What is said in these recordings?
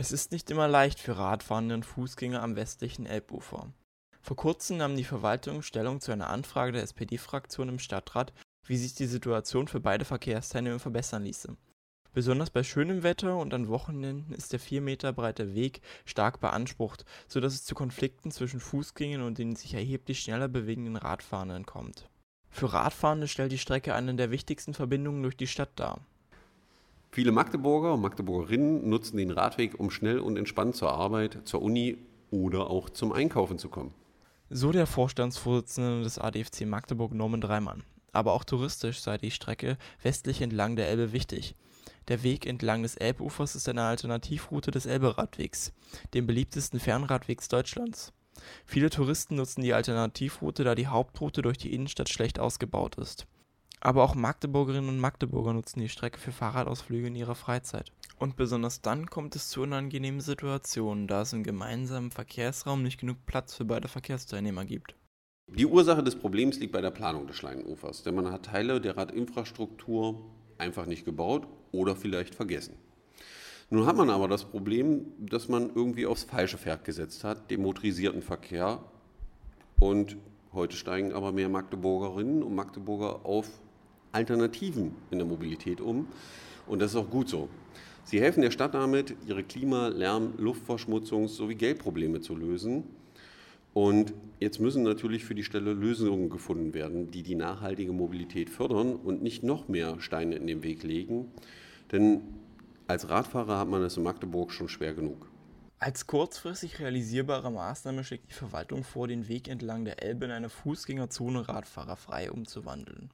Es ist nicht immer leicht für Radfahrende und Fußgänger am westlichen Elbufer. Vor kurzem nahm die Verwaltung Stellung zu einer Anfrage der SPD-Fraktion im Stadtrat, wie sich die Situation für beide Verkehrsteilnehmer verbessern ließe. Besonders bei schönem Wetter und an Wochenenden ist der vier Meter breite Weg stark beansprucht, so dass es zu Konflikten zwischen Fußgängern und den sich erheblich schneller bewegenden Radfahrenden kommt. Für Radfahrende stellt die Strecke eine der wichtigsten Verbindungen durch die Stadt dar. Viele Magdeburger und Magdeburgerinnen nutzen den Radweg, um schnell und entspannt zur Arbeit, zur Uni oder auch zum Einkaufen zu kommen. So der Vorstandsvorsitzende des ADFC Magdeburg Norman Dreimann. Aber auch touristisch sei die Strecke westlich entlang der Elbe wichtig. Der Weg entlang des Elbufers ist eine Alternativroute des Elberadwegs, dem beliebtesten Fernradwegs Deutschlands. Viele Touristen nutzen die Alternativroute, da die Hauptroute durch die Innenstadt schlecht ausgebaut ist. Aber auch Magdeburgerinnen und Magdeburger nutzen die Strecke für Fahrradausflüge in ihrer Freizeit. Und besonders dann kommt es zu unangenehmen Situationen, da es im gemeinsamen Verkehrsraum nicht genug Platz für beide Verkehrsteilnehmer gibt. Die Ursache des Problems liegt bei der Planung des Schleinufers, denn man hat Teile der Radinfrastruktur einfach nicht gebaut oder vielleicht vergessen. Nun hat man aber das Problem, dass man irgendwie aufs falsche Pferd gesetzt hat, den motorisierten Verkehr. Und heute steigen aber mehr Magdeburgerinnen und Magdeburger auf Alternativen in der Mobilität um. Und das ist auch gut so. Sie helfen der Stadt damit, ihre Klima-, Lärm-, Luftverschmutzungs- sowie Geldprobleme zu lösen. Und jetzt müssen natürlich für die Stelle Lösungen gefunden werden, die die nachhaltige Mobilität fördern und nicht noch mehr Steine in den Weg legen. Denn als Radfahrer hat man es in Magdeburg schon schwer genug. Als kurzfristig realisierbare Maßnahme schlägt die Verwaltung vor, den Weg entlang der Elbe in eine Fußgängerzone radfahrerfrei umzuwandeln.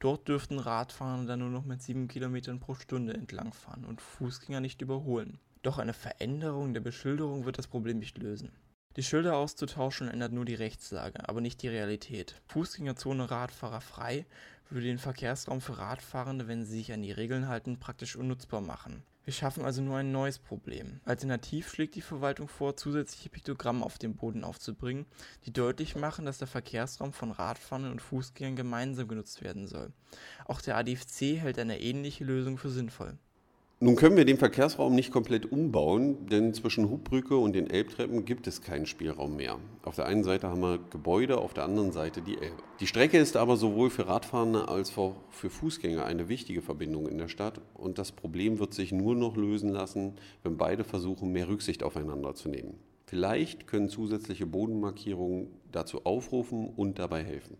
Dort dürften Radfahrer dann nur noch mit 7 km pro Stunde entlangfahren und Fußgänger nicht überholen. Doch eine Veränderung der Beschilderung wird das Problem nicht lösen. Die Schilder auszutauschen ändert nur die Rechtslage, aber nicht die Realität. Fußgängerzone Radfahrer frei würde den Verkehrsraum für Radfahrende, wenn sie sich an die Regeln halten, praktisch unnutzbar machen. Wir schaffen also nur ein neues Problem. Alternativ schlägt die Verwaltung vor, zusätzliche Piktogramme auf dem Boden aufzubringen, die deutlich machen, dass der Verkehrsraum von Radfahrern und Fußgängern gemeinsam genutzt werden soll. Auch der ADFC hält eine ähnliche Lösung für sinnvoll. Nun können wir den Verkehrsraum nicht komplett umbauen, denn zwischen Hubbrücke und den Elbtreppen gibt es keinen Spielraum mehr. Auf der einen Seite haben wir Gebäude, auf der anderen Seite die Elbe. Die Strecke ist aber sowohl für Radfahrende als auch für Fußgänger eine wichtige Verbindung in der Stadt und das Problem wird sich nur noch lösen lassen, wenn beide versuchen, mehr Rücksicht aufeinander zu nehmen. Vielleicht können zusätzliche Bodenmarkierungen dazu aufrufen und dabei helfen.